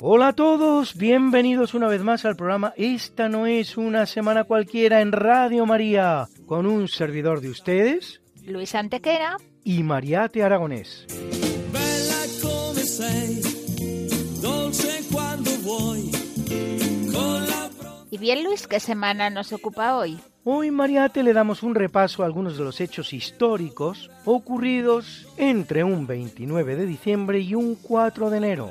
Hola a todos, bienvenidos una vez más al programa Esta no es una semana cualquiera en Radio María, con un servidor de ustedes Luis Antequera. y Mariate Aragonés. Bella come sei, dolce quando vuoi, con la pro- Y bien, Luis, ¿qué semana nos ocupa hoy? Hoy Mariate le damos un repaso a algunos de los hechos históricos ocurridos entre un 29 de diciembre y un 4 de enero.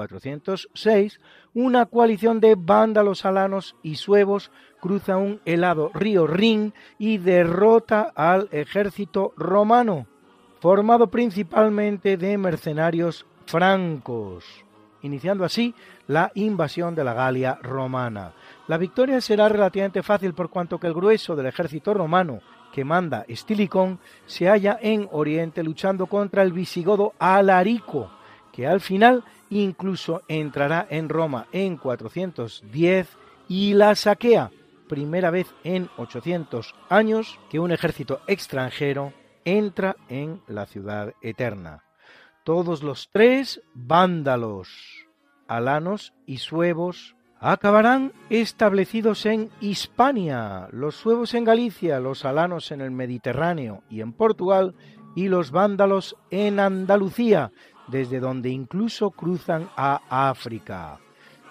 En 406, una coalición de vándalos alanos y suevos cruza un helado río Rin y derrota al ejército romano, formado principalmente de mercenarios francos, iniciando así la invasión de la Galia romana. La victoria será relativamente fácil por cuanto que el grueso del ejército romano que manda Estilicón se halla en Oriente luchando contra el visigodo Alarico, que al final incluso entrará en Roma en 410 y la saquea, primera vez en 800 años que un ejército extranjero entra en la ciudad eterna. Todos los tres vándalos, alanos y suevos acabarán establecidos en Hispania, los suevos en Galicia, los alanos en el Mediterráneo y en Portugal, y los vándalos en Andalucía, desde donde incluso cruzan a África.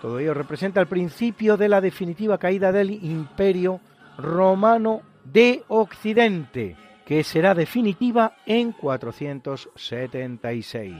Todo ello representa el principio de la definitiva caída del imperio romano de Occidente, que será definitiva en 476.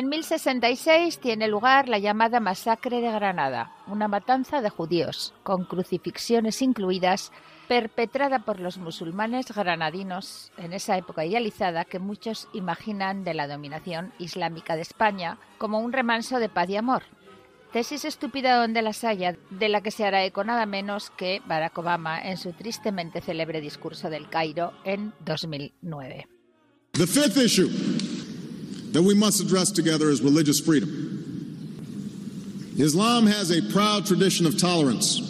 En 1066 tiene lugar la llamada Masacre de Granada, una matanza de judíos, con crucifixiones incluidas, perpetrada por los musulmanes granadinos en esa época idealizada que muchos imaginan de la dominación islámica de España como un remanso de paz y amor. Tesis estúpida donde las haya, de la que se hará eco nada menos que Barack Obama en su tristemente célebre discurso del Cairo en 2009. The fifth issue that we must address together is religious freedom. Islam has a proud tradition of tolerance.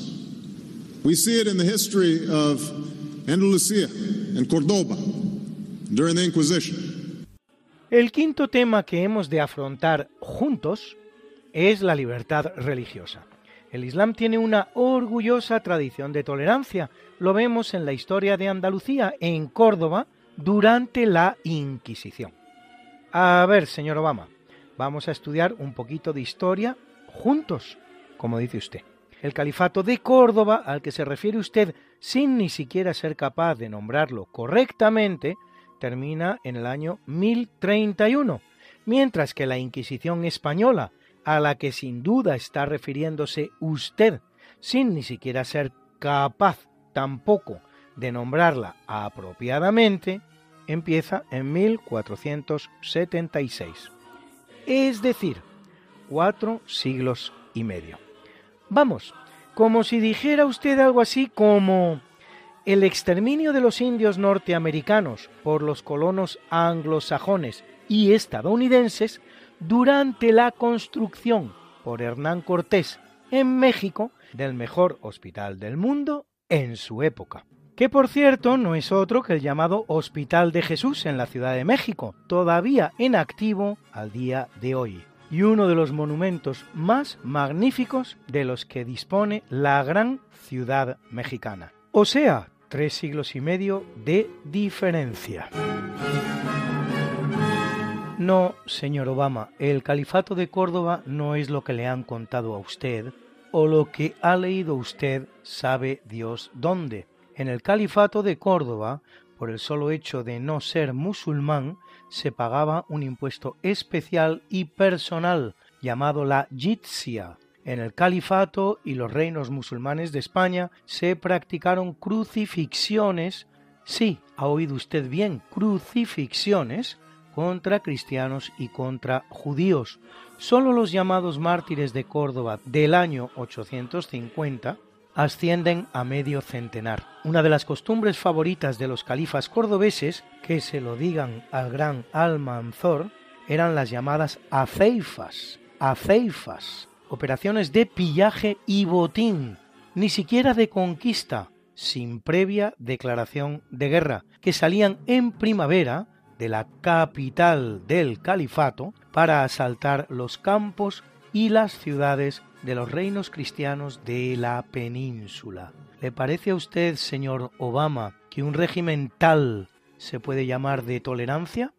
We see it in the history of Andalusia and Cordoba during the Inquisition. El quinto tema que hemos de afrontar juntos es la libertad religiosa. El Islam tiene una orgullosa tradición de tolerancia. Lo vemos en la historia de Andalucía. En Córdoba, durante la Inquisición. A ver, señor Obama, vamos a estudiar un poquito de historia juntos, como dice usted. El califato de Córdoba, al que se refiere usted sin ni siquiera ser capaz de nombrarlo correctamente, termina en el año 1031, mientras que la Inquisición española, a la que sin duda está refiriéndose usted, sin ni siquiera ser capaz tampoco de nombrarla apropiadamente, empieza en 1476. Es decir, cuatro siglos y medio. Vamos, como si dijera usted algo así como el exterminio de los indios norteamericanos por los colonos anglosajones y estadounidenses durante la construcción por Hernán Cortés en México del mejor hospital del mundo en su época que por cierto no es otro que el llamado Hospital de Jesús en la Ciudad de México, todavía en activo al día de hoy, y uno de los monumentos más magníficos de los que dispone la gran ciudad mexicana. O sea, tres siglos y medio de diferencia. No, señor Obama, el califato de Córdoba no es lo que le han contado a usted, o lo que ha leído usted sabe Dios dónde. En el califato de Córdoba, por el solo hecho de no ser musulmán, se pagaba un impuesto especial y personal llamado la jizya. En el califato y los reinos musulmanes de España se practicaron crucifixiones, sí, ha oído usted bien, crucifixiones contra cristianos y contra judíos. Solo los llamados mártires de Córdoba del año 850 ascienden a medio centenar. Una de las costumbres favoritas de los califas cordobeses, que se lo digan al gran Almanzor, eran las llamadas aceifas, aceifas, operaciones de pillaje y botín, ni siquiera de conquista, sin previa declaración de guerra, que salían en primavera de la capital del califato para asaltar los campos y las ciudades de los reinos cristianos de la península. ¿Le parece a usted, señor Obama, que un régimen tal se puede llamar de tolerancia?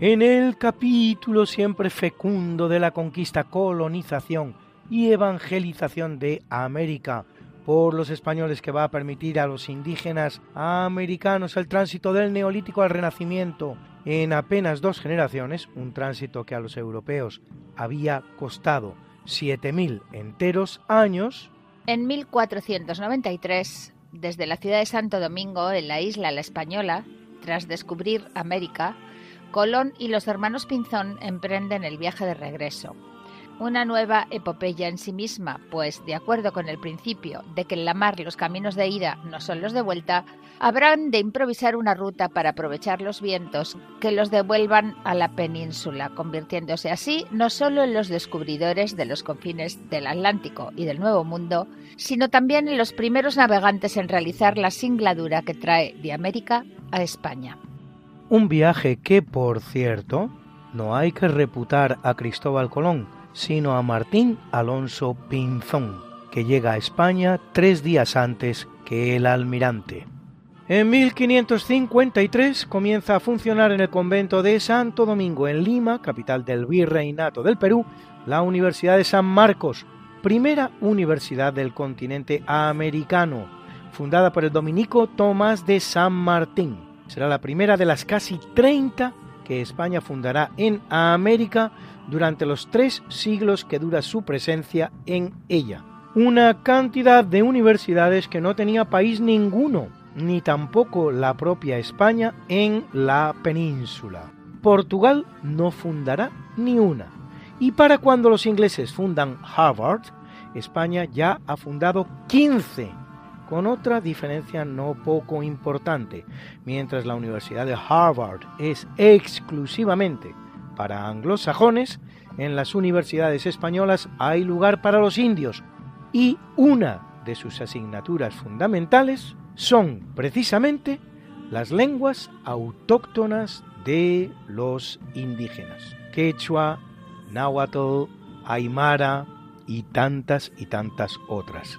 En el capítulo siempre fecundo de la conquista, colonización y evangelización de América por los españoles que va a permitir a los indígenas americanos el tránsito del neolítico al renacimiento en apenas dos generaciones, un tránsito que a los europeos había costado 7.000 enteros años. En 1493, desde la ciudad de Santo Domingo, en la isla La Española, tras descubrir América, Colón y los hermanos Pinzón emprenden el viaje de regreso. Una nueva epopeya en sí misma, pues, de acuerdo con el principio de que en la mar los caminos de ida no son los de vuelta, habrán de improvisar una ruta para aprovechar los vientos que los devuelvan a la península, convirtiéndose así no solo en los descubridores de los confines del Atlántico y del Nuevo Mundo, sino también en los primeros navegantes en realizar la singladura que trae de América a España. Un viaje que, por cierto, no hay que reputar a Cristóbal Colón, sino a Martín Alonso Pinzón, que llega a España tres días antes que el almirante. En 1553 comienza a funcionar en el convento de Santo Domingo en Lima, capital del Virreinato del Perú, la Universidad de San Marcos, primera universidad del continente americano, fundada por el dominico Tomás de San Martín. Será la primera de las casi 30 que España fundará en América durante los tres siglos que dura su presencia en ella. Una cantidad de universidades que no tenía país ninguno, ni tampoco la propia España en la península. Portugal no fundará ni una. Y para cuando los ingleses fundan Harvard, España ya ha fundado 15 con otra diferencia no poco importante. Mientras la Universidad de Harvard es exclusivamente para anglosajones, en las universidades españolas hay lugar para los indios y una de sus asignaturas fundamentales son precisamente las lenguas autóctonas de los indígenas. Quechua, náhuatl, aymara y tantas y tantas otras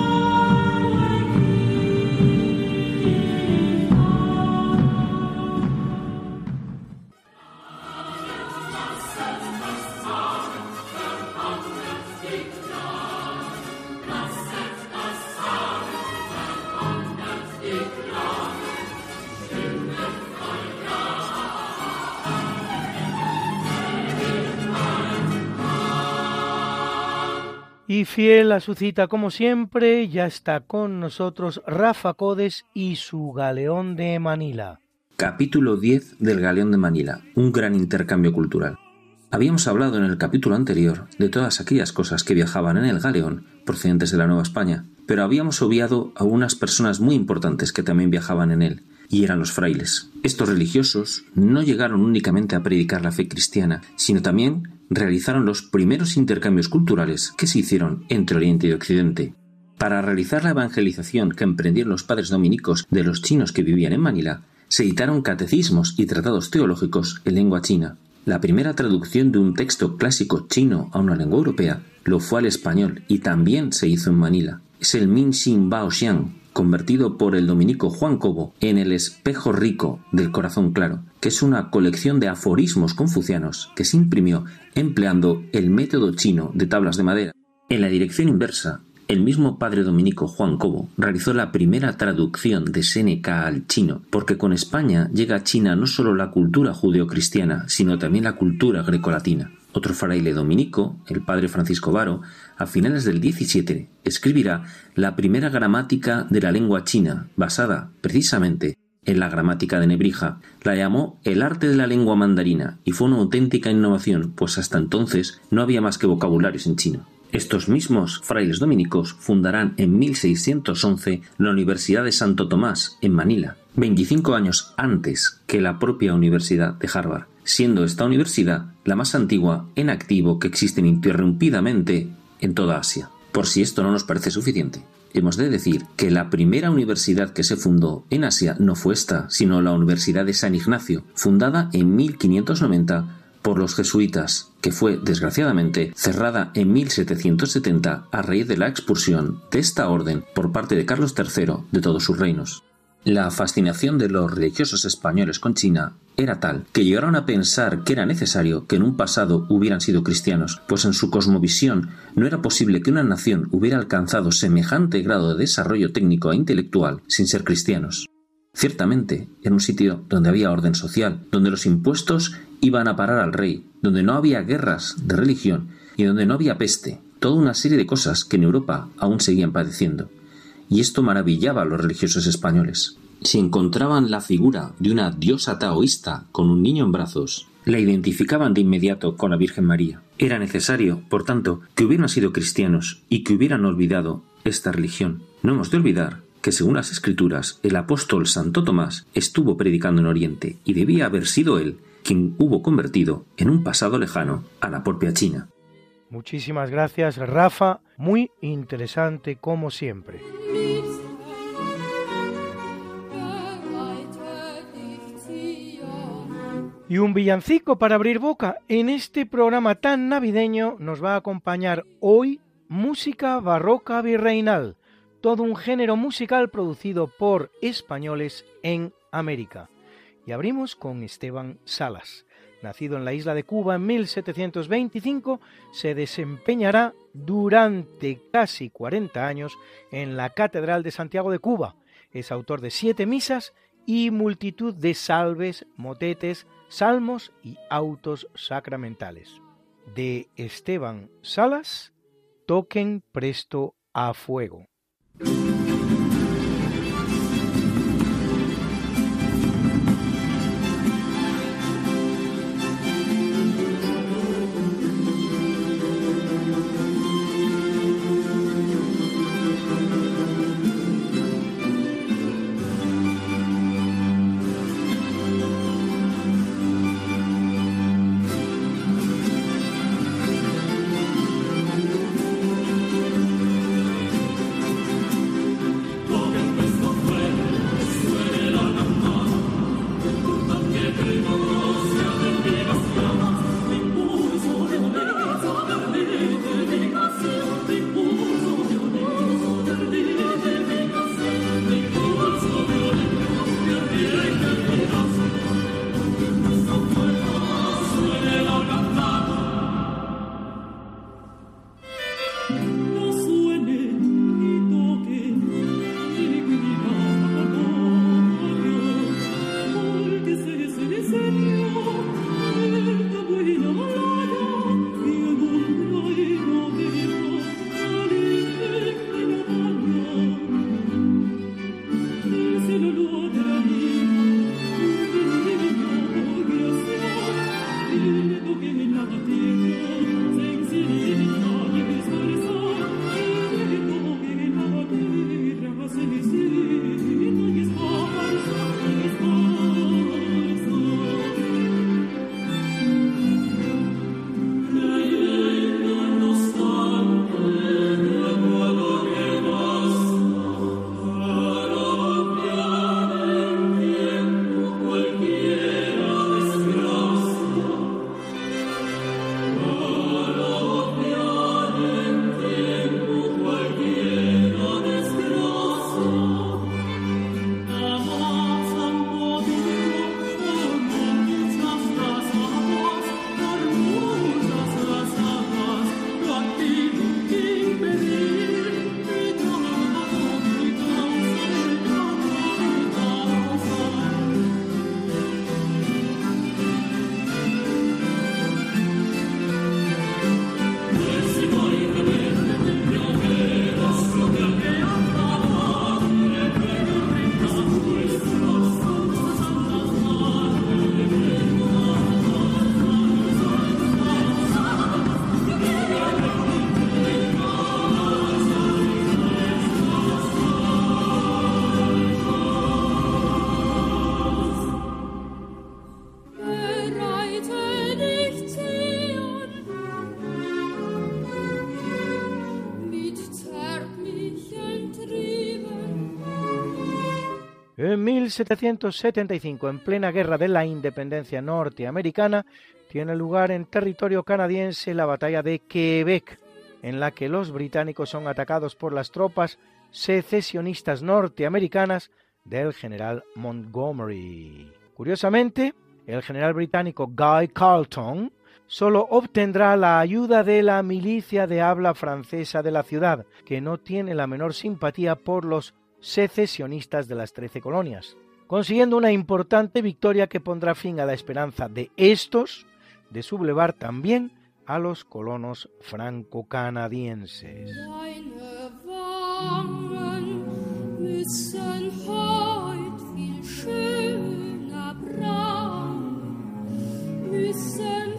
Y fiel a su cita como siempre, ya está con nosotros Rafa Codes y su Galeón de Manila. Capítulo 10 del Galeón de Manila, un gran intercambio cultural. Habíamos hablado en el capítulo anterior de todas aquellas cosas que viajaban en el galeón procedentes de la Nueva España, pero habíamos obviado a unas personas muy importantes que también viajaban en él, y eran los frailes. Estos religiosos no llegaron únicamente a predicar la fe cristiana, sino también realizaron los primeros intercambios culturales que se hicieron entre Oriente y Occidente. Para realizar la evangelización que emprendieron los padres dominicos de los chinos que vivían en Manila, se editaron catecismos y tratados teológicos en lengua china. La primera traducción de un texto clásico chino a una lengua europea lo fue al español y también se hizo en Manila. Es el Min Xin Bao Xiang, convertido por el dominico Juan Cobo en el espejo rico del corazón claro, que es una colección de aforismos confucianos que se imprimió empleando el método chino de tablas de madera. En la dirección inversa, el mismo padre dominico Juan Cobo realizó la primera traducción de Seneca al chino, porque con España llega a China no solo la cultura judeocristiana, sino también la cultura grecolatina. Otro fraile dominico, el padre Francisco Varo, a finales del 17 escribirá la primera gramática de la lengua china, basada precisamente en la gramática de Nebrija. La llamó el arte de la lengua mandarina y fue una auténtica innovación, pues hasta entonces no había más que vocabularios en chino. Estos mismos frailes dominicos fundarán en 1611 la Universidad de Santo Tomás, en Manila, 25 años antes que la propia Universidad de Harvard, siendo esta universidad la más antigua en activo que existe ininterrumpidamente en toda Asia. Por si esto no nos parece suficiente, hemos de decir que la primera universidad que se fundó en Asia no fue esta, sino la Universidad de San Ignacio, fundada en 1590 por los jesuitas, que fue, desgraciadamente, cerrada en 1770 a raíz de la expulsión de esta orden por parte de Carlos III de todos sus reinos. La fascinación de los religiosos españoles con China era tal que llegaron a pensar que era necesario que en un pasado hubieran sido cristianos, pues en su cosmovisión no era posible que una nación hubiera alcanzado semejante grado de desarrollo técnico e intelectual sin ser cristianos. Ciertamente, era un sitio donde había orden social, donde los impuestos iban a parar al rey, donde no había guerras de religión y donde no había peste, toda una serie de cosas que en Europa aún seguían padeciendo y esto maravillaba a los religiosos españoles. Si encontraban la figura de una diosa taoísta con un niño en brazos, la identificaban de inmediato con la Virgen María. Era necesario, por tanto, que hubieran sido cristianos y que hubieran olvidado esta religión. No hemos de olvidar que según las escrituras el apóstol Santo Tomás estuvo predicando en Oriente y debía haber sido él quien hubo convertido en un pasado lejano a la propia China. Muchísimas gracias, Rafa. Muy interesante como siempre. Y un villancico para abrir boca. En este programa tan navideño nos va a acompañar hoy música barroca virreinal, todo un género musical producido por españoles en América. Y abrimos con Esteban Salas nacido en la isla de Cuba en 1725, se desempeñará durante casi 40 años en la Catedral de Santiago de Cuba. Es autor de siete misas y multitud de salves, motetes, salmos y autos sacramentales. De Esteban Salas, toquen presto a fuego. 1775, en plena guerra de la independencia norteamericana, tiene lugar en territorio canadiense la batalla de Quebec, en la que los británicos son atacados por las tropas secesionistas norteamericanas del general Montgomery. Curiosamente, el general británico Guy Carleton solo obtendrá la ayuda de la milicia de habla francesa de la ciudad, que no tiene la menor simpatía por los secesionistas de las trece colonias, consiguiendo una importante victoria que pondrá fin a la esperanza de estos de sublevar también a los colonos franco-canadienses. En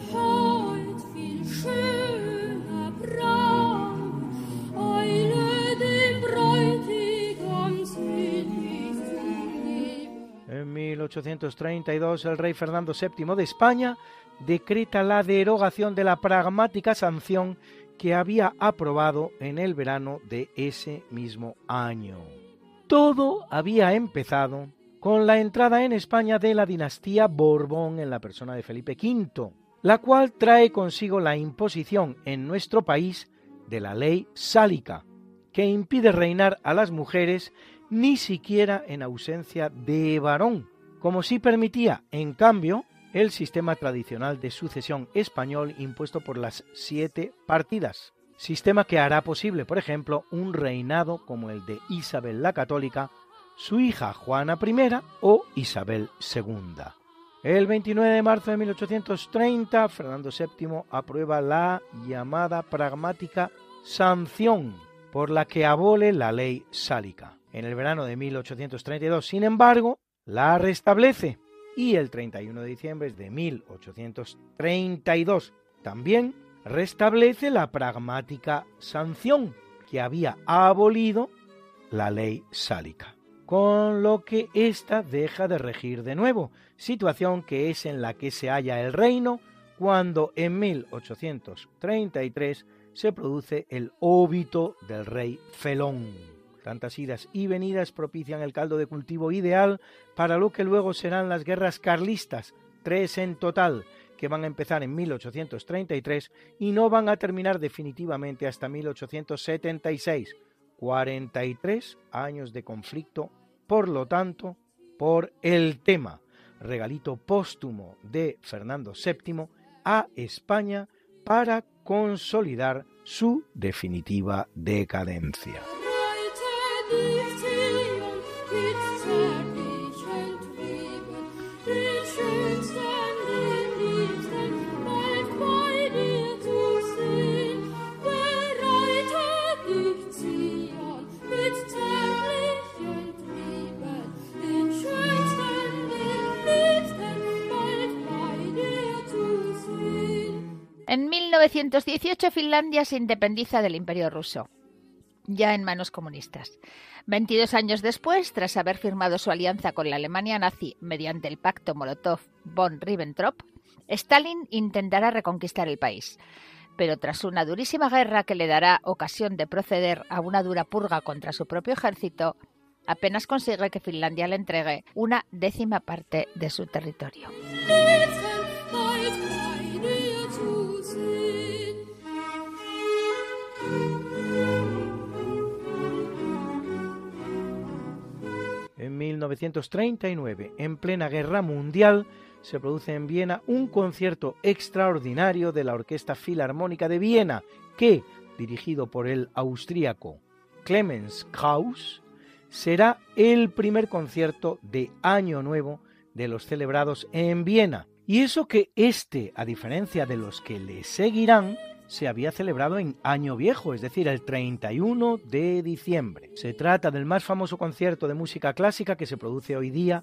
1832 el rey Fernando VII de España decreta la derogación de la pragmática sanción que había aprobado en el verano de ese mismo año. Todo había empezado con la entrada en España de la dinastía Borbón en la persona de Felipe V, la cual trae consigo la imposición en nuestro país de la ley sálica, que impide reinar a las mujeres ni siquiera en ausencia de varón, como si permitía, en cambio, el sistema tradicional de sucesión español impuesto por las siete partidas, sistema que hará posible, por ejemplo, un reinado como el de Isabel la Católica, su hija Juana I o Isabel II. El 29 de marzo de 1830, Fernando VII aprueba la llamada pragmática sanción, por la que abole la ley sálica. En el verano de 1832, sin embargo, la restablece y el 31 de diciembre de 1832 también restablece la pragmática sanción que había abolido la ley sálica, con lo que ésta deja de regir de nuevo, situación que es en la que se halla el reino cuando en 1833 se produce el óbito del rey Felón. Tantas idas y venidas propician el caldo de cultivo ideal para lo que luego serán las guerras carlistas, tres en total, que van a empezar en 1833 y no van a terminar definitivamente hasta 1876. 43 años de conflicto, por lo tanto, por el tema, regalito póstumo de Fernando VII a España para consolidar su definitiva decadencia. 1918 Finlandia se independiza del Imperio ruso ya en manos comunistas. 22 años después, tras haber firmado su alianza con la Alemania nazi mediante el pacto Molotov-Von-Ribbentrop, Stalin intentará reconquistar el país. Pero tras una durísima guerra que le dará ocasión de proceder a una dura purga contra su propio ejército, apenas consigue que Finlandia le entregue una décima parte de su territorio. 1939, en plena guerra mundial, se produce en Viena un concierto extraordinario de la Orquesta Filarmónica de Viena, que, dirigido por el austríaco Clemens Krauss, será el primer concierto de Año Nuevo de los celebrados en Viena. Y eso que este, a diferencia de los que le seguirán, se había celebrado en Año Viejo, es decir, el 31 de diciembre. Se trata del más famoso concierto de música clásica que se produce hoy día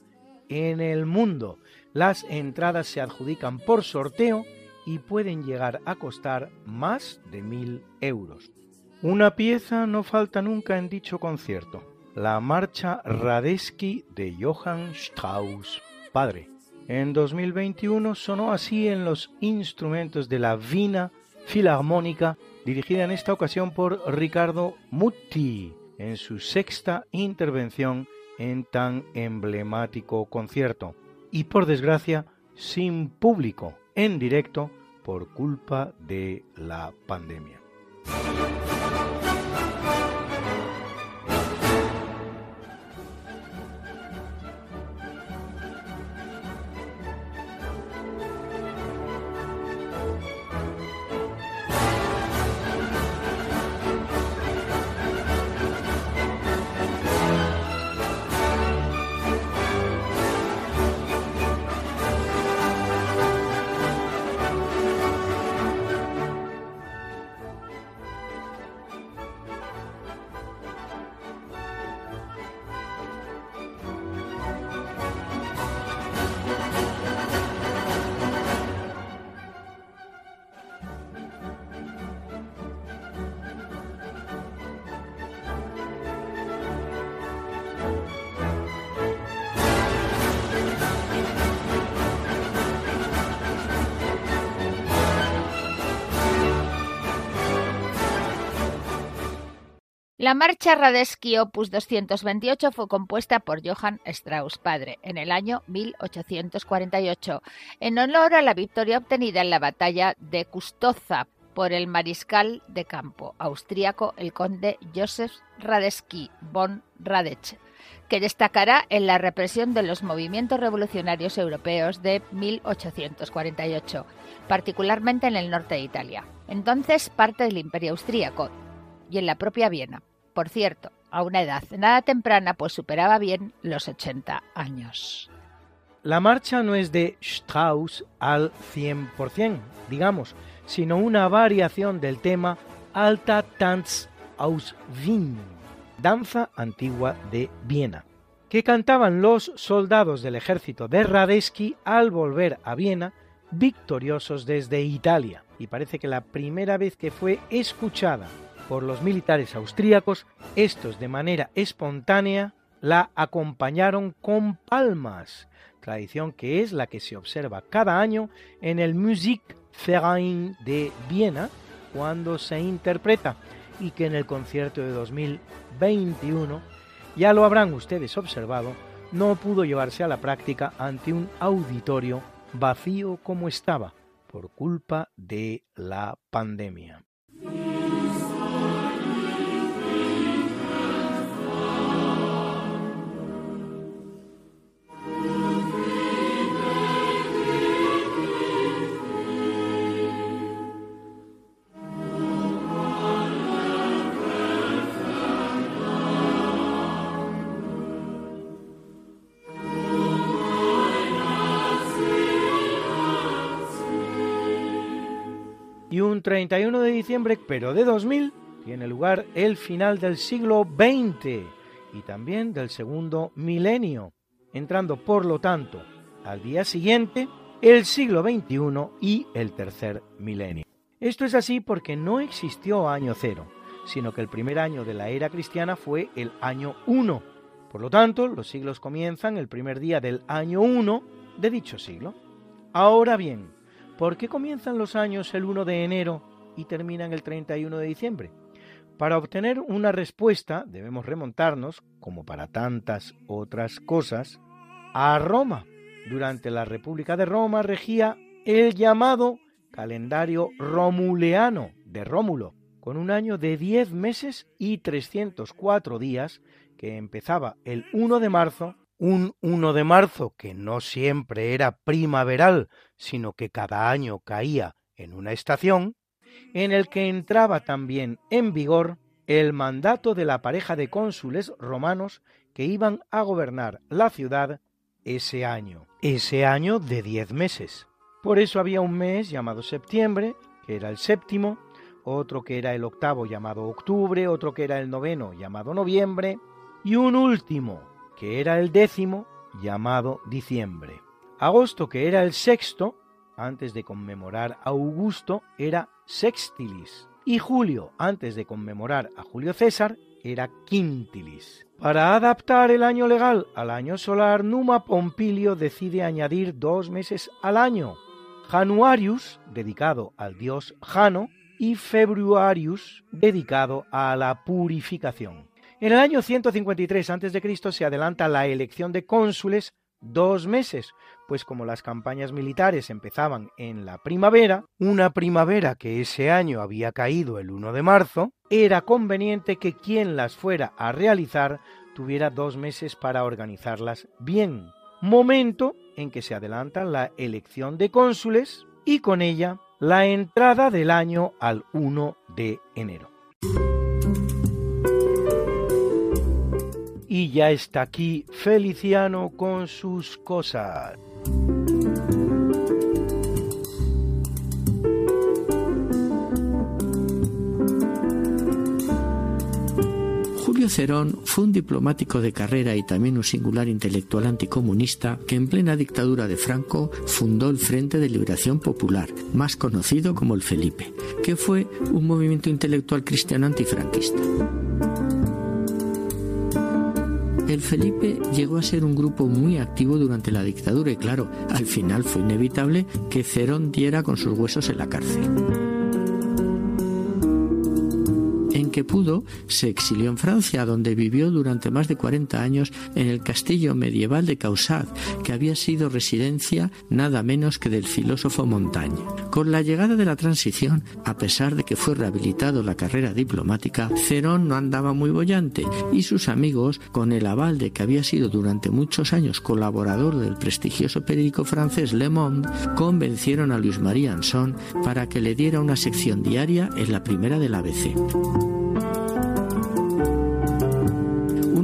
en el mundo. Las entradas se adjudican por sorteo y pueden llegar a costar más de mil euros. Una pieza no falta nunca en dicho concierto, la marcha Radetzky de Johann Strauss, padre. En 2021 sonó así en los instrumentos de la Vina Filarmónica, dirigida en esta ocasión por Ricardo Mutti, en su sexta intervención en tan emblemático concierto y por desgracia sin público en directo por culpa de la pandemia. La marcha Radetzky Opus 228 fue compuesta por Johann Strauss padre en el año 1848 en honor a la victoria obtenida en la batalla de Custoza por el mariscal de campo austríaco el conde Joseph Radetzky von Radech, que destacará en la represión de los movimientos revolucionarios europeos de 1848, particularmente en el norte de Italia, entonces parte del Imperio austríaco, y en la propia Viena por cierto, a una edad nada temprana, pues superaba bien los 80 años. La marcha no es de Strauss al 100%, digamos, sino una variación del tema Alta Tanz aus Wien, danza antigua de Viena, que cantaban los soldados del ejército de Radetzky al volver a Viena victoriosos desde Italia. Y parece que la primera vez que fue escuchada por los militares austríacos, estos de manera espontánea la acompañaron con palmas, tradición que es la que se observa cada año en el Musikverein de Viena cuando se interpreta y que en el concierto de 2021, ya lo habrán ustedes observado, no pudo llevarse a la práctica ante un auditorio vacío como estaba por culpa de la pandemia. Un 31 de diciembre, pero de 2000, tiene lugar el final del siglo XX y también del segundo milenio, entrando por lo tanto al día siguiente el siglo XXI y el tercer milenio. Esto es así porque no existió año cero, sino que el primer año de la era cristiana fue el año 1. Por lo tanto, los siglos comienzan el primer día del año 1 de dicho siglo. Ahora bien, ¿Por qué comienzan los años el 1 de enero y terminan el 31 de diciembre? Para obtener una respuesta debemos remontarnos, como para tantas otras cosas, a Roma. Durante la República de Roma regía el llamado calendario romuleano de Rómulo, con un año de 10 meses y 304 días que empezaba el 1 de marzo un 1 de marzo que no siempre era primaveral, sino que cada año caía en una estación, en el que entraba también en vigor el mandato de la pareja de cónsules romanos que iban a gobernar la ciudad ese año, ese año de diez meses. Por eso había un mes llamado septiembre, que era el séptimo, otro que era el octavo llamado octubre, otro que era el noveno llamado noviembre, y un último que era el décimo, llamado diciembre. Agosto, que era el sexto, antes de conmemorar a Augusto, era sextilis. Y julio, antes de conmemorar a Julio César, era quintilis. Para adaptar el año legal al año solar, Numa Pompilio decide añadir dos meses al año. Januarius, dedicado al dios Jano, y Februarius, dedicado a la purificación En el año 153 a.C. se adelanta la elección de cónsules dos meses, pues como las campañas militares empezaban en la primavera, una primavera que ese año había caído el 1 de marzo, era conveniente que quien las fuera a realizar tuviera dos meses para organizarlas bien, momento en que se adelanta la elección de cónsules y con ella la entrada del año al 1 de enero. Y ya está aquí Feliciano con sus cosas. Julio Cerón fue un diplomático de carrera y también un singular intelectual anticomunista que en plena dictadura de Franco fundó el Frente de Liberación Popular, más conocido como el Felipe, que fue un movimiento intelectual cristiano antifranquista. El Felipe llegó a ser un grupo muy activo durante la dictadura y claro, al final fue inevitable que Cerón diera con sus huesos en la cárcel que pudo, se exilió en Francia, donde vivió durante más de 40 años en el castillo medieval de Caussade, que había sido residencia nada menos que del filósofo Montaigne. Con la llegada de la transición, a pesar de que fue rehabilitado la carrera diplomática, Cerón no andaba muy bollante y sus amigos, con el aval de que había sido durante muchos años colaborador del prestigioso periódico francés Le Monde, convencieron a Luis María Anson para que le diera una sección diaria en la primera del ABC.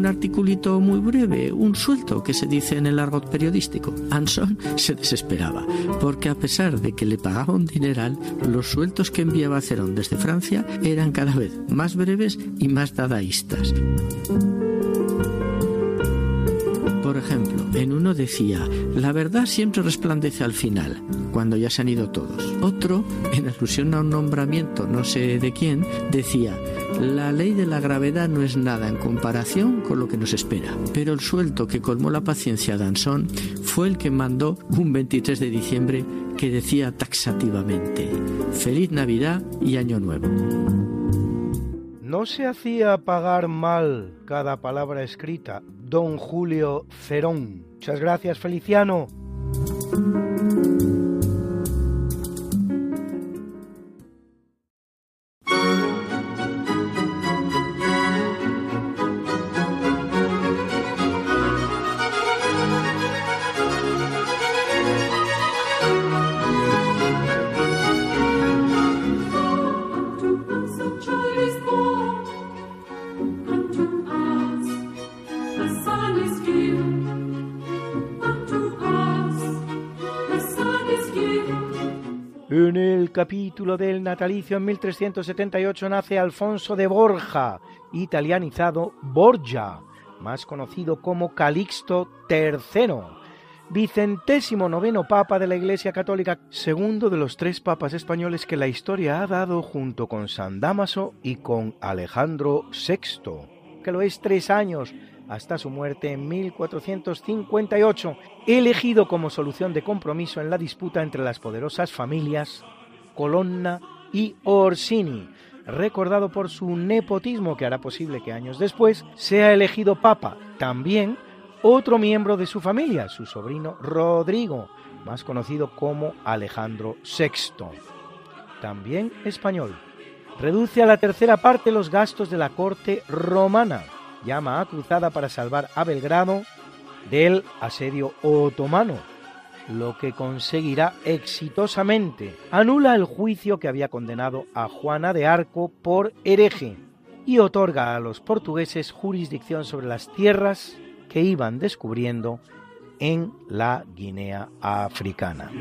Articulito muy breve, un suelto que se dice en el argot periodístico. Anson se desesperaba, porque a pesar de que le pagaba un dineral, los sueltos que enviaba Cerón desde Francia eran cada vez más breves y más dadaístas. Por ejemplo, en uno decía, la verdad siempre resplandece al final, cuando ya se han ido todos. Otro, en alusión a un nombramiento no sé de quién, decía, la ley de la gravedad no es nada en comparación con lo que nos espera. Pero el suelto que colmó la paciencia de Anson fue el que mandó un 23 de diciembre que decía taxativamente, Feliz Navidad y Año Nuevo. No se hacía pagar mal cada palabra escrita, don Julio Cerón. Muchas gracias, Feliciano. Capítulo del natalicio en 1378 nace Alfonso de Borja, italianizado Borgia, más conocido como Calixto III, vicentésimo noveno papa de la Iglesia Católica, segundo de los tres papas españoles que la historia ha dado junto con San Damaso y con Alejandro VI, que lo es tres años hasta su muerte en 1458, elegido como solución de compromiso en la disputa entre las poderosas familias Colonna y Orsini, recordado por su nepotismo que hará posible que años después sea elegido papa también otro miembro de su familia, su sobrino Rodrigo, más conocido como Alejandro VI, también español. Reduce a la tercera parte los gastos de la corte romana llama a cruzada para salvar a Belgrado del asedio otomano, lo que conseguirá exitosamente. Anula el juicio que había condenado a Juana de Arco por hereje y otorga a los portugueses jurisdicción sobre las tierras que iban descubriendo en la Guinea africana.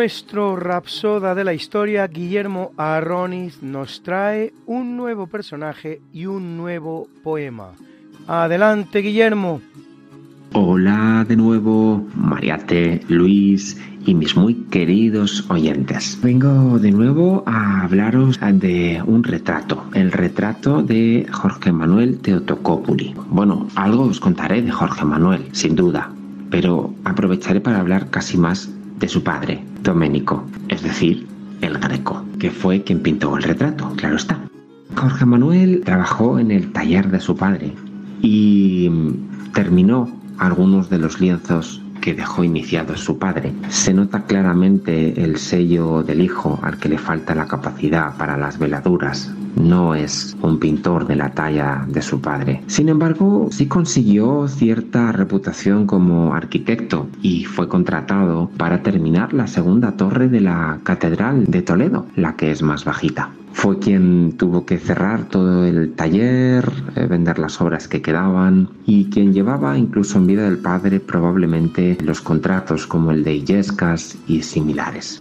Nuestro rapsoda de la historia, Guillermo Arroniz, nos trae un nuevo personaje y un nuevo poema. Adelante, Guillermo. Hola de nuevo, Mariate, Luis y mis muy queridos oyentes. Vengo de nuevo a hablaros de un retrato, el retrato de Jorge Manuel Teotocópuli. Bueno, algo os contaré de Jorge Manuel, sin duda, pero aprovecharé para hablar casi más de su padre, Doménico, es decir, el Greco, que fue quien pintó el retrato, claro está. Jorge Manuel trabajó en el taller de su padre y terminó algunos de los lienzos que dejó iniciados su padre. Se nota claramente el sello del hijo al que le falta la capacidad para las veladuras. No es un pintor de la talla de su padre. Sin embargo, sí consiguió cierta reputación como arquitecto y fue contratado para terminar la segunda torre de la Catedral de Toledo, la que es más bajita. Fue quien tuvo que cerrar todo el taller, eh, vender las obras que quedaban y quien llevaba incluso en vida del padre probablemente los contratos como el de Illescas y similares.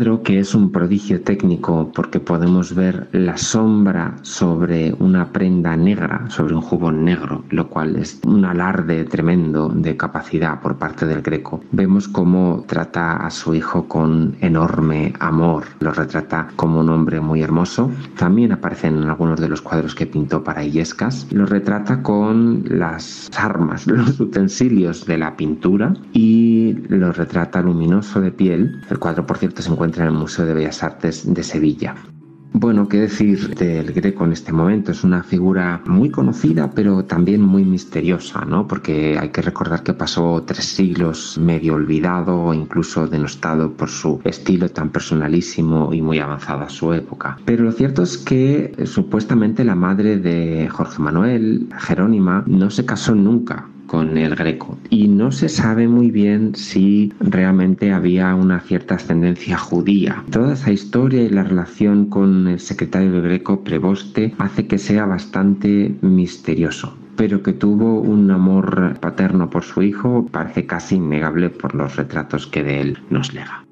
Cuadro que es un prodigio técnico porque podemos ver la sombra sobre una prenda negra, sobre un jubón negro, lo cual es un alarde tremendo de capacidad por parte del Greco. Vemos cómo trata a su hijo con enorme amor, lo retrata como un hombre muy hermoso. También aparecen en algunos de los cuadros que pintó para Illescas. Lo retrata con las armas, los utensilios de la pintura y lo retrata luminoso de piel. El cuadro, por cierto, se encuentra en el Museo de Bellas Artes de Sevilla. Bueno, qué decir del Greco en este momento. Es una figura muy conocida, pero también muy misteriosa, ¿no? Porque hay que recordar que pasó tres siglos medio olvidado o incluso denostado por su estilo tan personalísimo y muy avanzado a su época. Pero lo cierto es que eh, supuestamente la madre de Jorge Manuel, Jerónima, no se casó nunca con el greco. Y no se sabe muy bien si realmente había una cierta ascendencia judía. Toda esa historia y la relación con el secretario del greco, Preboste, hace que sea bastante misterioso pero que tuvo un amor paterno por su hijo parece casi innegable por los retratos que de él nos lega.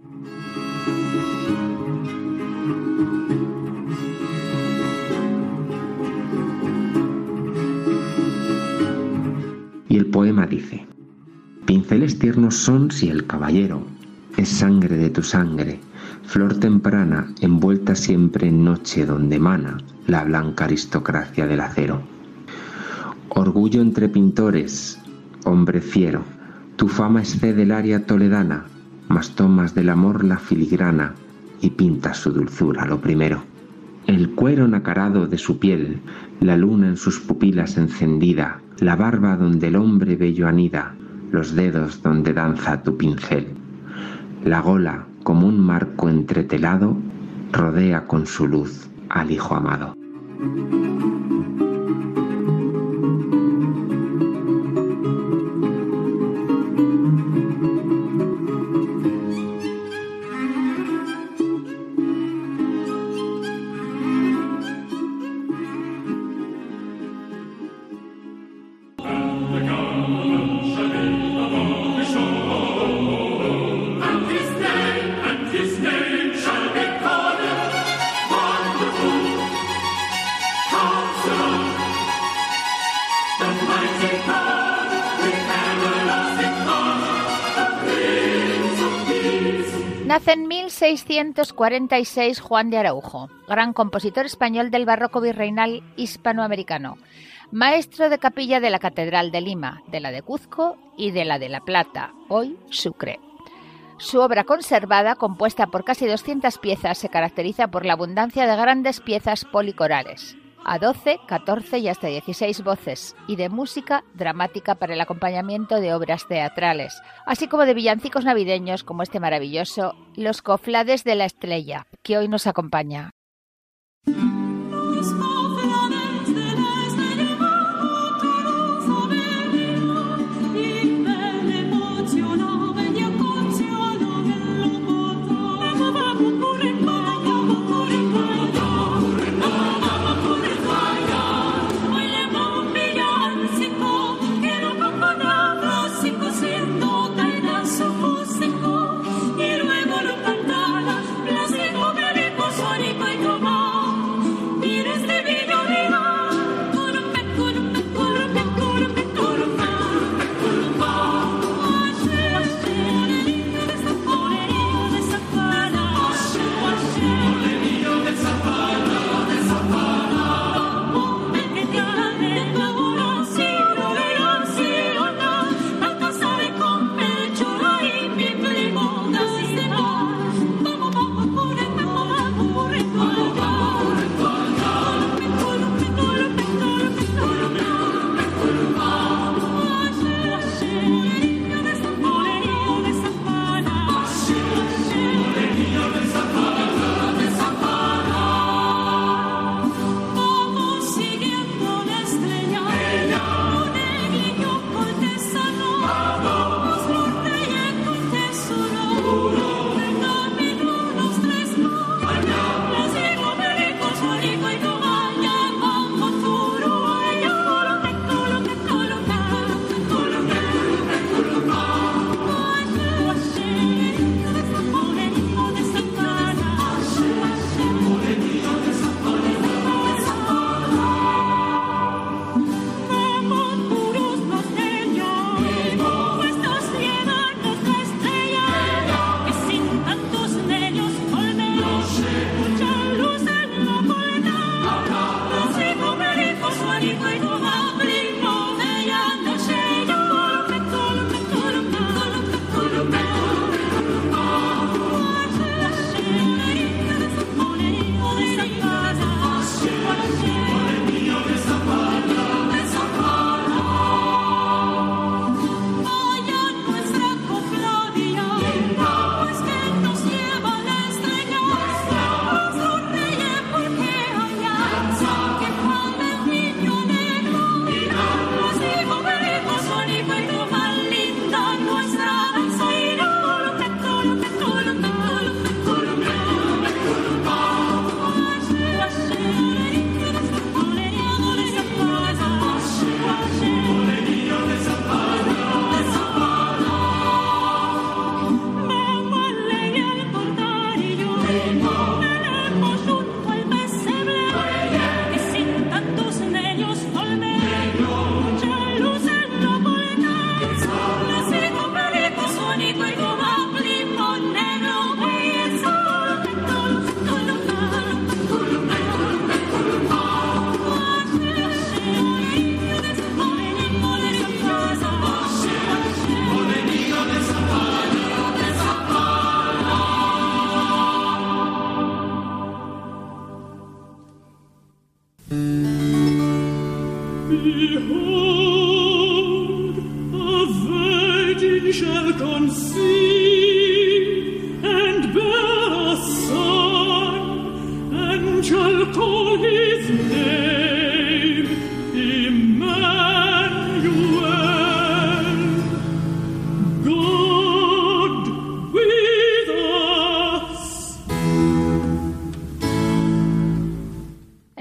El poema dice, Pinceles tiernos son si el caballero es sangre de tu sangre, flor temprana envuelta siempre en noche donde emana la blanca aristocracia del acero. Orgullo entre pintores, hombre fiero, tu fama excede el área toledana, mas tomas del amor la filigrana y pintas su dulzura lo primero. El cuero nacarado de su piel, la luna en sus pupilas encendida, la barba donde el hombre bello anida, los dedos donde danza tu pincel. La gola, como un marco entretelado, rodea con su luz al Hijo amado. 1646 Juan de Araujo, gran compositor español del barroco virreinal hispanoamericano, maestro de capilla de la Catedral de Lima, de la de Cuzco y de la de La Plata, hoy Sucre. Su obra conservada, compuesta por casi 200 piezas, se caracteriza por la abundancia de grandes piezas policorales a 12, 14 y hasta 16 voces, y de música dramática para el acompañamiento de obras teatrales, así como de villancicos navideños como este maravilloso Los Coflades de la Estrella, que hoy nos acompaña.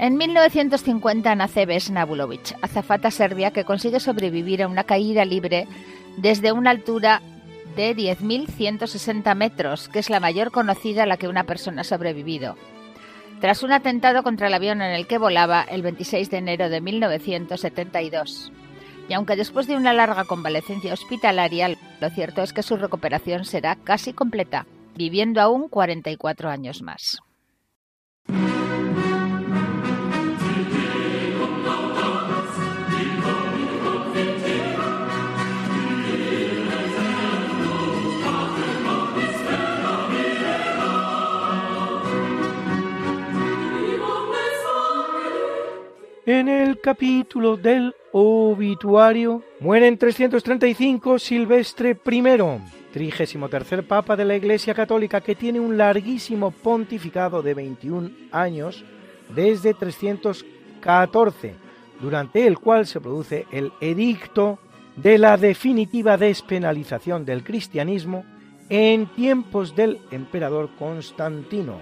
En 1950 nace Vesna Bulovic, azafata serbia que consigue sobrevivir a una caída libre desde una altura de 10.160 metros, que es la mayor conocida a la que una persona ha sobrevivido. Tras un atentado contra el avión en el que volaba el 26 de enero de 1972. Y aunque después de una larga convalecencia hospitalaria, lo cierto es que su recuperación será casi completa, viviendo aún 44 años más. En el capítulo del obituario muere en 335 Silvestre I, trigésimo tercer papa de la Iglesia Católica, que tiene un larguísimo pontificado de 21 años desde 314, durante el cual se produce el edicto de la definitiva despenalización del cristianismo en tiempos del emperador Constantino.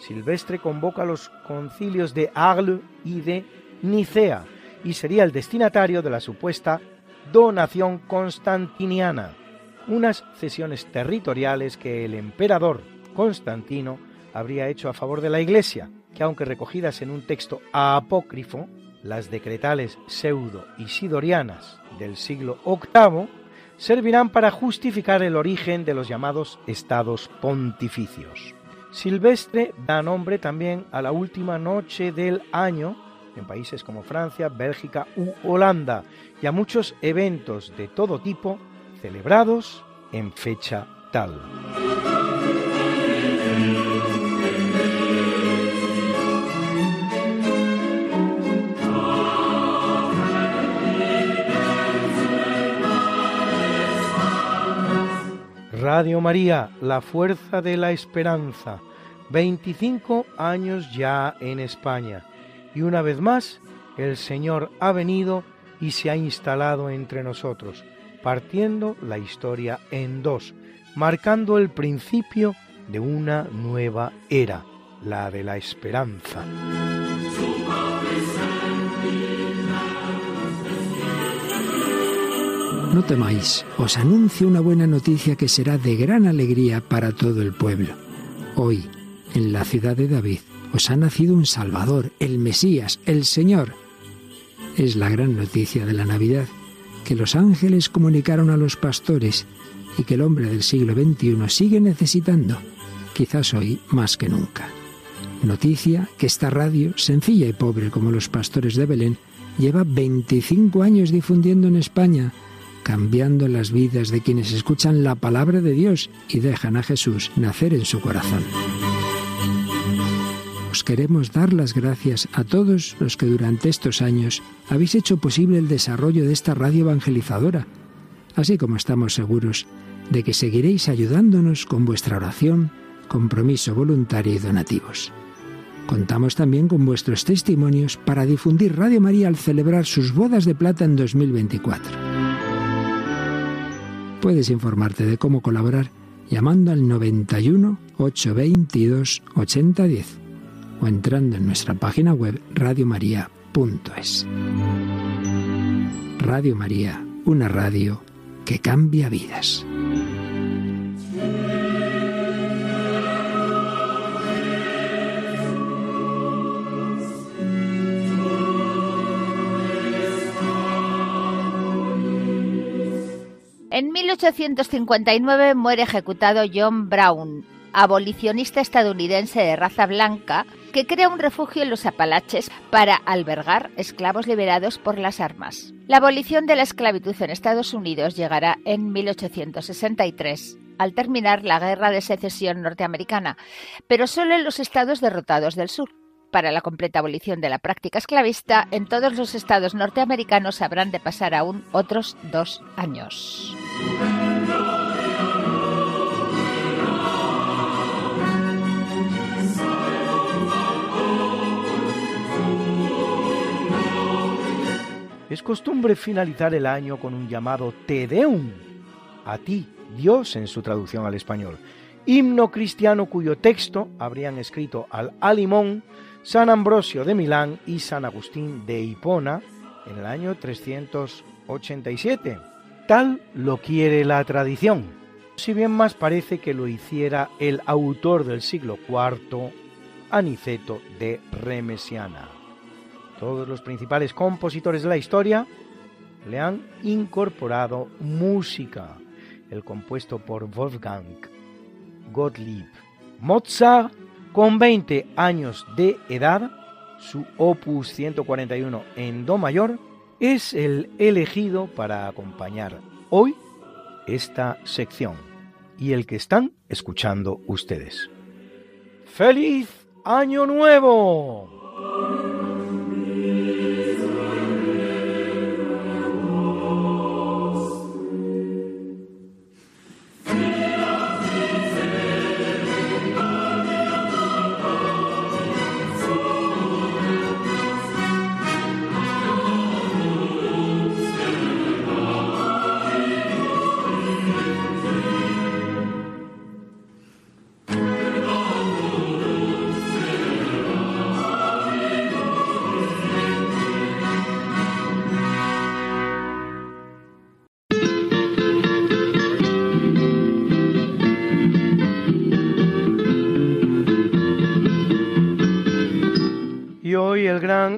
Silvestre convoca los concilios de Arles y de Nicea y sería el destinatario de la supuesta donación constantiniana, unas cesiones territoriales que el emperador Constantino habría hecho a favor de la Iglesia, que aunque recogidas en un texto apócrifo, las decretales pseudo-isidorianas del siglo VIII, servirán para justificar el origen de los llamados estados pontificios. Silvestre da nombre también a la última noche del año en países como Francia, Bélgica u Holanda y a muchos eventos de todo tipo celebrados en fecha tal. Radio María, la fuerza de la esperanza. 25 años ya en España y una vez más, el Señor ha venido y se ha instalado entre nosotros, partiendo la historia en dos, marcando el principio de una nueva era, la de la esperanza. No temáis, os anuncio una buena noticia que será de gran alegría para todo el pueblo. Hoy, en la ciudad de David, os ha nacido un Salvador, el Mesías, el Señor. Es la gran noticia de la Navidad que los ángeles comunicaron a los pastores y que el hombre del siglo XXI sigue necesitando, quizás hoy más que nunca. Noticia que esta radio, sencilla y pobre como los pastores de Belén, lleva 25 años difundiendo en España, cambiando las vidas de quienes escuchan la palabra de Dios y dejan a Jesús nacer en su corazón queremos dar las gracias a todos los que durante estos años habéis hecho posible el desarrollo de esta radio evangelizadora, así como estamos seguros de que seguiréis ayudándonos con vuestra oración, compromiso voluntario y donativos. Contamos también con vuestros testimonios para difundir Radio María al celebrar sus bodas de plata en 2024. Puedes informarte de cómo colaborar llamando al 91 822 8010 o entrando en nuestra página web radiomaria.es. Radio María, una radio que cambia vidas. En 1859 muere ejecutado John Brown, abolicionista estadounidense de raza blanca, que crea un refugio en los Apalaches para albergar esclavos liberados por las armas. La abolición de la esclavitud en Estados Unidos llegará en 1863 al terminar la Guerra de Secesión norteamericana, pero solo en los estados derrotados del sur. para la completa abolición de la práctica esclavista, en todos los estados norteamericanos habrán de pasar aún otros dos años. Es costumbre finalizar el año con un llamado Te Deum, a ti, Dios en su traducción al español, himno cristiano cuyo texto habrían escrito al Alimón San Ambrosio de Milán y San Agustín de Hipona en el año 387. Tal lo quiere la tradición, si bien más parece que lo hiciera el autor del siglo IV, Aniceto de Remesiana. Todos los principales compositores de la historia le han incorporado música, el compuesto por Wolfgang Gottlieb Mozart, con 20 años de edad, su opus 141 en Do mayor, es el elegido para acompañar hoy esta sección y el que están escuchando ustedes. ¡Feliz Año Nuevo!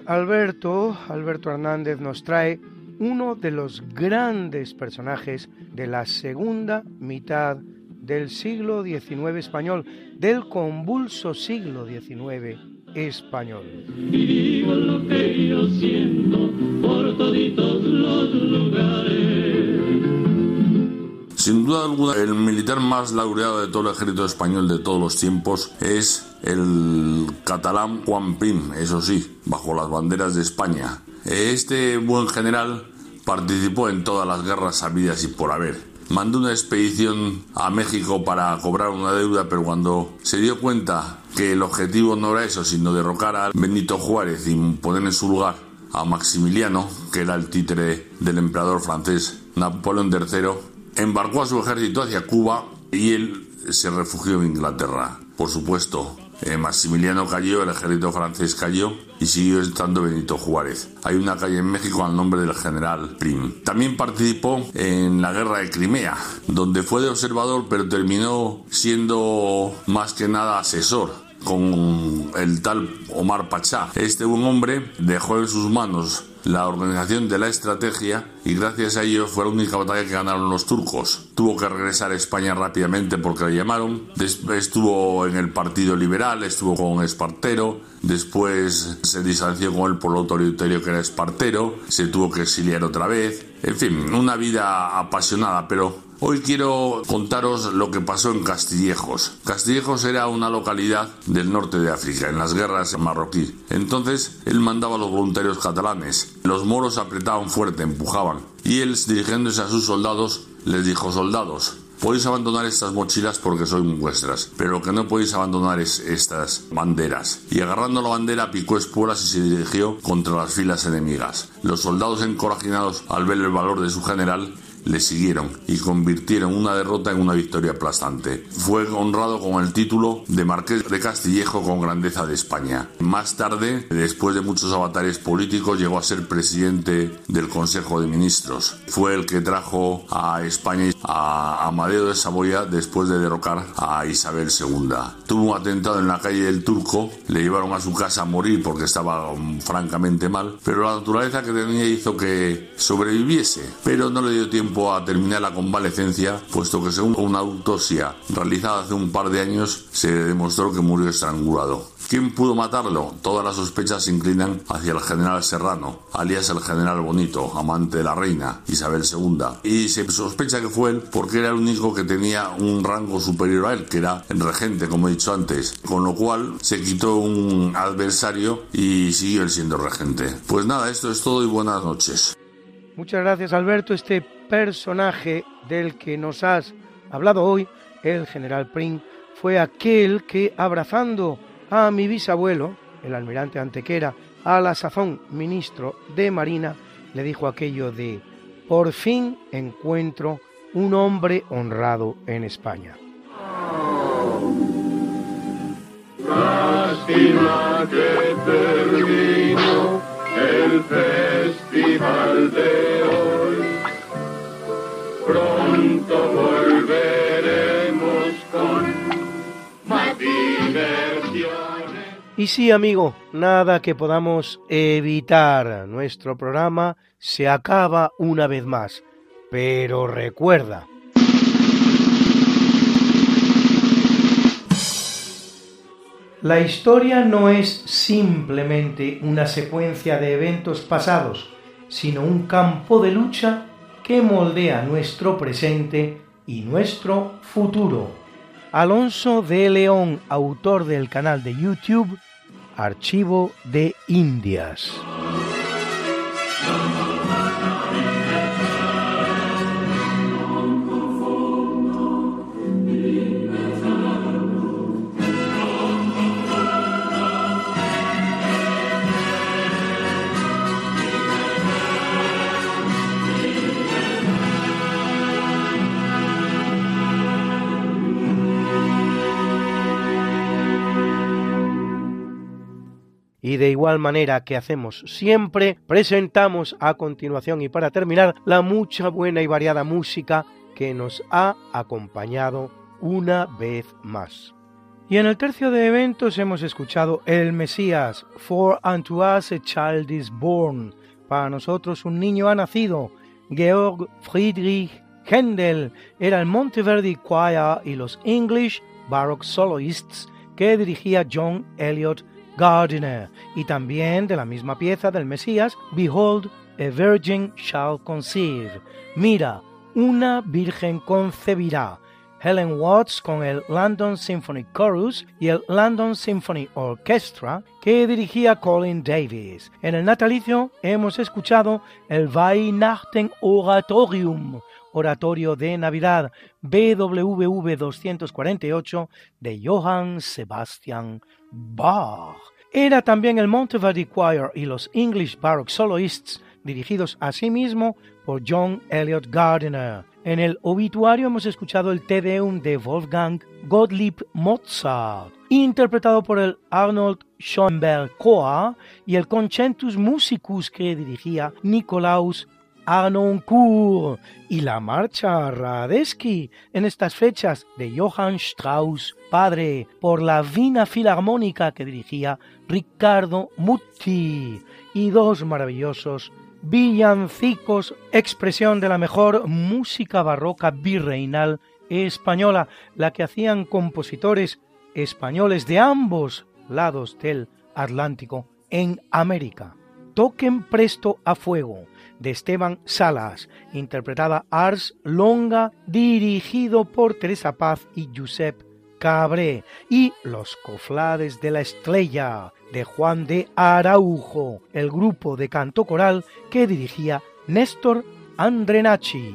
Alberto, Alberto Hernández, nos trae uno de los grandes personajes de la segunda mitad del siglo XIX español, del convulso siglo XIX español. Sin duda alguna, el militar más laureado de todo el ejército español de todos los tiempos es el catalán Juan Prim, eso sí, bajo las banderas de España. Este buen general participó en todas las guerras sabidas y por haber. Mandó una expedición a México para cobrar una deuda, pero cuando se dio cuenta que el objetivo no era eso, sino derrocar a Benito Juárez y poner en su lugar a Maximiliano, que era el títere del emperador francés Napoleón III, embarcó a su ejército hacia Cuba y él se refugió en Inglaterra. Por supuesto, eh, Maximiliano cayó, el ejército francés cayó y siguió estando Benito Juárez. Hay una calle en México al nombre del general Prim. También participó en la guerra de Crimea, donde fue de observador pero terminó siendo más que nada asesor con el tal Omar Pachá. Este buen hombre dejó en sus manos la organización de la estrategia y gracias a ello fue la única batalla que ganaron los turcos. Tuvo que regresar a España rápidamente porque le llamaron. Estuvo en el Partido Liberal, estuvo con Espartero, después se distanció con él por lo autoritario que era Espartero, se tuvo que exiliar otra vez. En fin, una vida apasionada, pero Hoy quiero contaros lo que pasó en Castillejos. Castillejos era una localidad del norte de África, en las guerras marroquí. Entonces él mandaba a los voluntarios catalanes. Los moros apretaban fuerte, empujaban. Y él, dirigiéndose a sus soldados, les dijo, soldados, Podéis abandonar estas mochilas porque son vuestras, pero lo que no podéis abandonar es estas banderas. Y agarrando la bandera picó espuelas y se dirigió contra las filas enemigas. Los soldados encorajinados al ver el valor de su general le siguieron y convirtieron una derrota en una victoria aplastante. Fue honrado con el título de Marqués de Castillejo con grandeza de España. Más tarde, después de muchos avatares políticos, llegó a ser presidente del Consejo de Ministros. Fue el que trajo a España a Amadeo de Saboya después de derrocar a Isabel II. Tuvo un atentado en la calle del Turco, le llevaron a su casa a morir porque estaba um, francamente mal, pero la naturaleza que tenía hizo que sobreviviese, pero no le dio tiempo a terminar la convalecencia, puesto que según una autopsia realizada hace un par de años se demostró que murió estrangulado. ¿Quién pudo matarlo? Todas las sospechas se inclinan hacia el general Serrano, alias el general Bonito, amante de la reina Isabel II. Y se sospecha que fue él porque era el único que tenía un rango superior a él, que era el regente, como he dicho antes. Con lo cual se quitó un adversario y siguió él siendo regente. Pues nada, esto es todo y buenas noches. Muchas gracias Alberto. Este personaje del que nos has hablado hoy, el general Pring, fue aquel que abrazando a mi bisabuelo, el almirante Antequera, a la sazón ministro de Marina, le dijo aquello de, por fin encuentro un hombre honrado en España. Lástima que el festival de hoy. Pronto volveremos con más diversiones. Y sí, amigo, nada que podamos evitar. Nuestro programa se acaba una vez más. Pero recuerda, La historia no es simplemente una secuencia de eventos pasados, sino un campo de lucha que moldea nuestro presente y nuestro futuro. Alonso de León, autor del canal de YouTube Archivo de Indias. Y de igual manera que hacemos siempre, presentamos a continuación y para terminar la mucha buena y variada música que nos ha acompañado una vez más. Y en el tercio de eventos hemos escuchado El Mesías, For unto us a child is born, para nosotros un niño ha nacido, Georg Friedrich Händel era el Monteverdi Choir y los English Baroque Soloists que dirigía John Elliot Gardiner, y también de la misma pieza del Mesías, Behold, a Virgin shall conceive. Mira, una virgen concebirá. Helen Watts con el London Symphony Chorus y el London Symphony Orchestra que dirigía Colin Davis. En el natalicio hemos escuchado el Weihnachten Oratorium, Oratorio de Navidad, BWV 248 de Johann Sebastian Bach. Era también el Monteverdi Choir y los English Baroque Soloists, dirigidos asimismo por John Elliot Gardiner. En el obituario hemos escuchado el Te Deum de Wolfgang Gottlieb Mozart, interpretado por el Arnold Schoenberg Choir y el Concentus Musicus que dirigía Nikolaus Y la marcha Radetzky en estas fechas de Johann Strauss, padre, por la Vina Filarmónica que dirigía Ricardo Mutti y dos maravillosos villancicos, expresión de la mejor música barroca virreinal española, la que hacían compositores españoles de ambos lados del Atlántico en América. Toquen presto a fuego de Esteban Salas, interpretada Ars Longa, dirigido por Teresa Paz y Josep Cabré, y Los Coflades de la Estrella, de Juan de Araujo, el grupo de canto coral que dirigía Néstor Andrenacci.